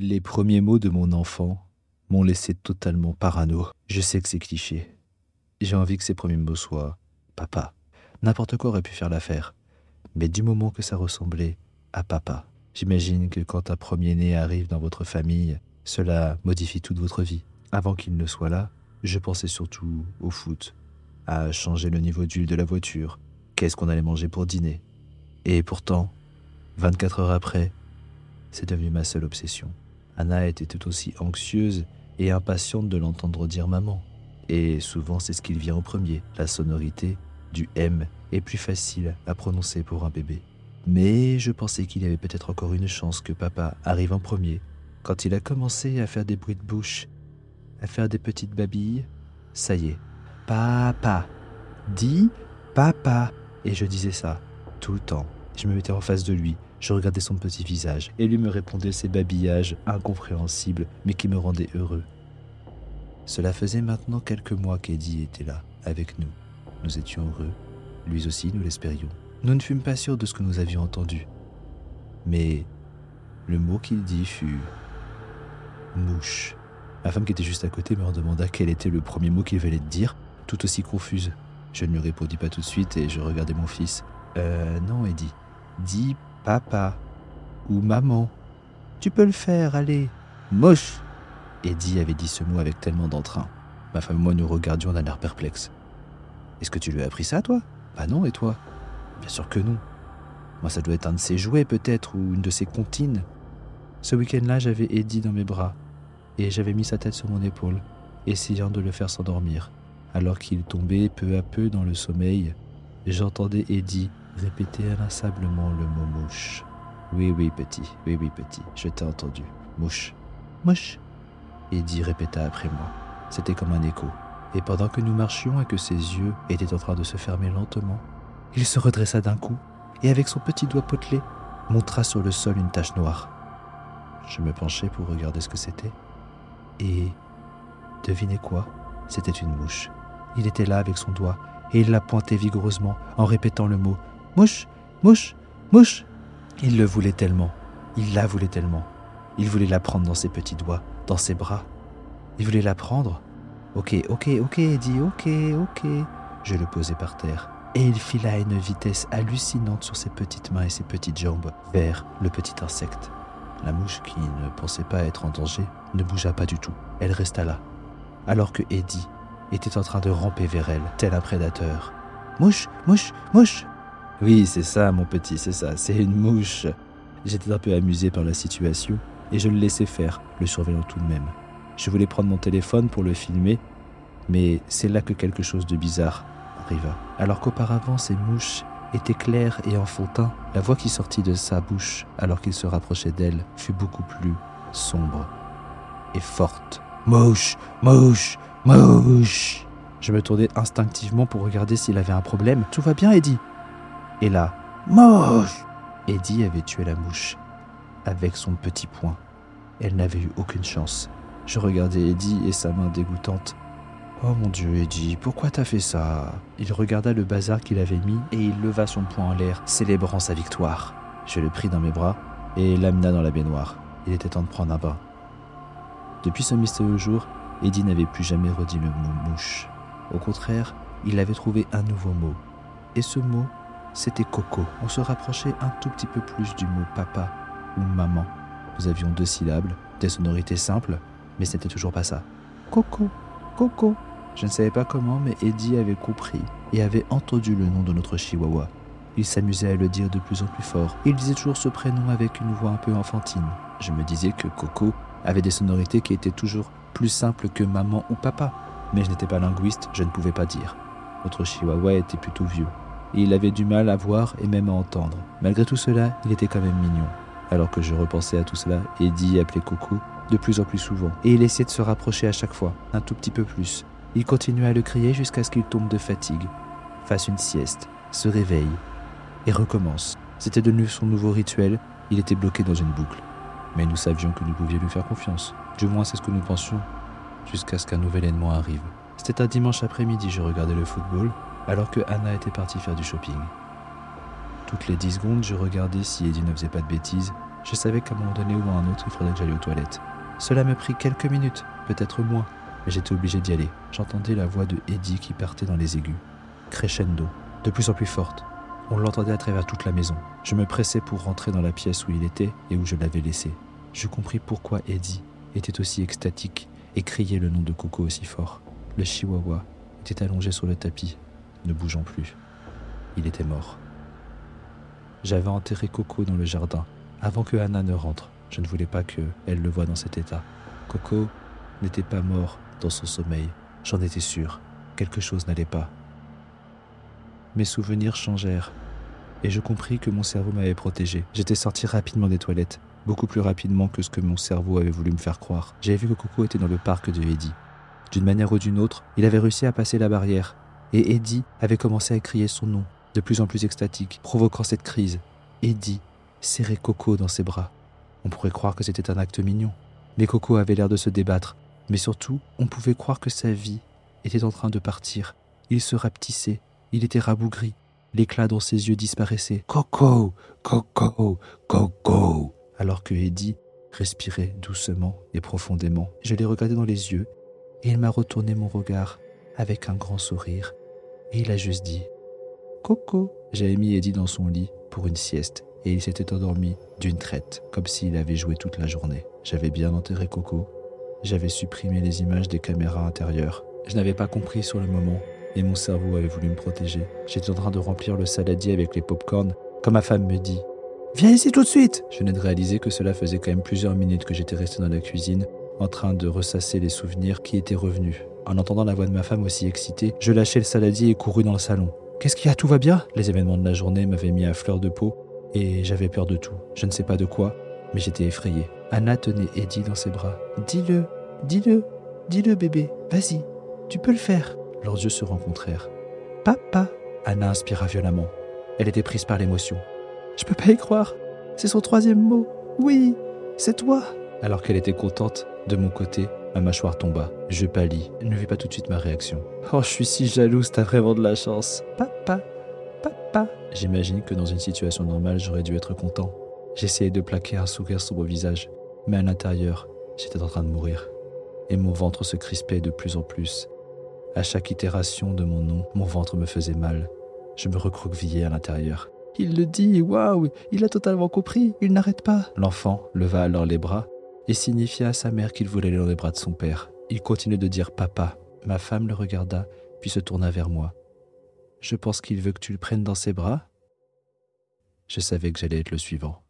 Les premiers mots de mon enfant m'ont laissé totalement parano. Je sais que c'est cliché. J'ai envie que ces premiers mots soient papa. N'importe quoi aurait pu faire l'affaire. Mais du moment que ça ressemblait à papa, j'imagine que quand un premier-né arrive dans votre famille, cela modifie toute votre vie. Avant qu'il ne soit là, je pensais surtout au foot, à changer le niveau d'huile de la voiture, qu'est-ce qu'on allait manger pour dîner. Et pourtant, 24 heures après, c'est devenu ma seule obsession. Anna était tout aussi anxieuse et impatiente de l'entendre dire maman. Et souvent, c'est ce qui vient en premier. La sonorité du M est plus facile à prononcer pour un bébé. Mais je pensais qu'il y avait peut-être encore une chance que papa arrive en premier. Quand il a commencé à faire des bruits de bouche, à faire des petites babilles, ça y est. Papa. Dis papa. Et je disais ça tout le temps. Je me mettais en face de lui, je regardais son petit visage, et lui me répondait ces babillages incompréhensibles, mais qui me rendaient heureux. Cela faisait maintenant quelques mois qu'Eddie était là, avec nous. Nous étions heureux, lui aussi nous l'espérions. Nous ne fûmes pas sûrs de ce que nous avions entendu. Mais le mot qu'il dit fut mouche. Ma femme qui était juste à côté me demanda quel était le premier mot qu'il venait de dire, tout aussi confuse. Je ne lui répondis pas tout de suite et je regardais mon fils. Euh, non, Eddie. Dis papa ou maman. Tu peux le faire, allez. Moche. Eddie avait dit ce mot avec tellement d'entrain. Ma femme et moi nous regardions d'un air perplexe. Est-ce que tu lui as appris ça, toi? Bah non, et toi? Bien sûr que non. Moi, ça doit être un de ses jouets, peut-être, ou une de ses comptines. Ce week-end-là, j'avais Eddie dans mes bras, et j'avais mis sa tête sur mon épaule, essayant de le faire s'endormir. Alors qu'il tombait peu à peu dans le sommeil, j'entendais Eddie répéter inlassablement le mot mouche. Oui, oui, petit, oui, oui, petit, je t'ai entendu. Mouche. Mouche. Eddie répéta après moi. C'était comme un écho. Et pendant que nous marchions et que ses yeux étaient en train de se fermer lentement, il se redressa d'un coup et avec son petit doigt potelé montra sur le sol une tache noire. Je me penchai pour regarder ce que c'était. Et devinez quoi? C'était une mouche. Il était là avec son doigt et il la pointait vigoureusement en répétant le mot Mouche, mouche, mouche. Il le voulait tellement, il la voulait tellement. Il voulait la prendre dans ses petits doigts, dans ses bras. Il voulait la prendre. Ok, ok, ok, dit ok, ok. Je le posai par terre. Et il fila à une vitesse hallucinante sur ses petites mains et ses petites jambes vers le petit insecte. La mouche, qui ne pensait pas être en danger, ne bougea pas du tout. Elle resta là, alors que Eddie était en train de ramper vers elle, tel un prédateur. Mouche, mouche, mouche Oui, c'est ça, mon petit, c'est ça, c'est une mouche. J'étais un peu amusé par la situation et je le laissais faire, le surveillant tout de même. Je voulais prendre mon téléphone pour le filmer, mais c'est là que quelque chose de bizarre arriva. Alors qu'auparavant ces mouches étaient claires et enfantin, la voix qui sortit de sa bouche alors qu'il se rapprochait d'elle fut beaucoup plus sombre et forte. Mouche, mouche, mouche. Je me tournai instinctivement pour regarder s'il avait un problème. Tout va bien, Eddie? Et là, mouche Eddie avait tué la mouche avec son petit poing. Elle n'avait eu aucune chance. Je regardais Eddie et sa main dégoûtante. Oh mon Dieu, Eddie, pourquoi t'as fait ça? Il regarda le bazar qu'il avait mis et il leva son poing en l'air, célébrant sa victoire. Je le pris dans mes bras et l'amena dans la baignoire. Il était temps de prendre un bain. Depuis ce mystérieux jour, Eddie n'avait plus jamais redit le mot mouche. Au contraire, il avait trouvé un nouveau mot. Et ce mot, c'était Coco. On se rapprochait un tout petit peu plus du mot papa ou maman. Nous avions deux syllabes, des sonorités simples, mais c'était toujours pas ça. Coco, Coco. Je ne savais pas comment, mais Eddie avait compris et avait entendu le nom de notre chihuahua. Il s'amusait à le dire de plus en plus fort. Il disait toujours ce prénom avec une voix un peu enfantine. Je me disais que Coco avait des sonorités qui étaient toujours plus simples que maman ou papa. Mais je n'étais pas linguiste, je ne pouvais pas dire. Notre chihuahua était plutôt vieux. Et il avait du mal à voir et même à entendre. Malgré tout cela, il était quand même mignon. Alors que je repensais à tout cela, Eddie appelait Coco de plus en plus souvent. Et il essayait de se rapprocher à chaque fois, un tout petit peu plus. Il continuait à le crier jusqu'à ce qu'il tombe de fatigue, fasse une sieste, se réveille et recommence. C'était devenu son nouveau rituel, il était bloqué dans une boucle. Mais nous savions que nous pouvions lui faire confiance. Du moins, c'est ce que nous pensions, jusqu'à ce qu'un nouvel événement arrive. C'était un dimanche après-midi, je regardais le football, alors que Anna était partie faire du shopping. Toutes les dix secondes, je regardais si Eddie ne faisait pas de bêtises. Je savais qu'à un moment donné ou à un autre, il faudrait que j'aille aux toilettes. Cela me prit quelques minutes, peut-être moins, mais j'étais obligé d'y aller. J'entendais la voix de Eddie qui partait dans les aigus, crescendo, de plus en plus forte. On l'entendait à travers toute la maison. Je me pressais pour rentrer dans la pièce où il était et où je l'avais laissé. Je compris pourquoi Eddie était aussi extatique et criait le nom de Coco aussi fort. Le chihuahua était allongé sur le tapis, ne bougeant plus. Il était mort. J'avais enterré Coco dans le jardin avant que Anna ne rentre. Je ne voulais pas qu'elle le voie dans cet état. Coco n'était pas mort dans son sommeil. J'en étais sûr. Quelque chose n'allait pas. Mes souvenirs changèrent et je compris que mon cerveau m'avait protégé. J'étais sorti rapidement des toilettes, beaucoup plus rapidement que ce que mon cerveau avait voulu me faire croire. J'avais vu que Coco était dans le parc de Eddie. D'une manière ou d'une autre, il avait réussi à passer la barrière et Eddie avait commencé à crier son nom, de plus en plus extatique, provoquant cette crise. Eddie serrait Coco dans ses bras. On pourrait croire que c'était un acte mignon. Mais Coco avait l'air de se débattre. Mais surtout, on pouvait croire que sa vie était en train de partir. Il se rapetissait, il était rabougri, l'éclat dans ses yeux disparaissait. Coco, Coco, Coco. Alors que Eddie respirait doucement et profondément. Je l'ai regardé dans les yeux et il m'a retourné mon regard avec un grand sourire. Et il a juste dit Coco. J'avais mis Eddie dans son lit pour une sieste et il s'était endormi d'une traite, comme s'il avait joué toute la journée. J'avais bien enterré Coco. J'avais supprimé les images des caméras intérieures. Je n'avais pas compris sur le moment et mon cerveau avait voulu me protéger. J'étais en train de remplir le saladier avec les pop-corns quand ma femme me dit Viens ici tout de suite Je venais de réaliser que cela faisait quand même plusieurs minutes que j'étais resté dans la cuisine en train de ressasser les souvenirs qui étaient revenus. En entendant la voix de ma femme aussi excitée, je lâchai le saladier et courus dans le salon. Qu'est-ce qu'il y a? Tout va bien? Les événements de la journée m'avaient mis à fleur de peau et j'avais peur de tout. Je ne sais pas de quoi, mais j'étais effrayé. Anna tenait Eddie dans ses bras. Dis-le, dis-le, dis-le bébé, vas-y, tu peux le faire. Leurs yeux se rencontrèrent. Papa Anna inspira violemment. Elle était prise par l'émotion. Je peux pas y croire. C'est son troisième mot. Oui, c'est toi. Alors qu'elle était contente, de mon côté, ma mâchoire tomba. Je pâlis. Ne vit pas tout de suite ma réaction. Oh, je suis si jalouse, t'as vraiment de la chance. Papa, papa. J'imagine que dans une situation normale, j'aurais dû être content. J'essayais de plaquer un sourire sur mon visage, mais à l'intérieur, j'étais en train de mourir. Et mon ventre se crispait de plus en plus. À chaque itération de mon nom, mon ventre me faisait mal. Je me recroquevillais à l'intérieur. Il le dit, waouh, il a totalement compris, il n'arrête pas. L'enfant leva alors les bras et signifia à sa mère qu'il voulait aller dans les bras de son père. Il continuait de dire papa. Ma femme le regarda, puis se tourna vers moi. Je pense qu'il veut que tu le prennes dans ses bras. Je savais que j'allais être le suivant.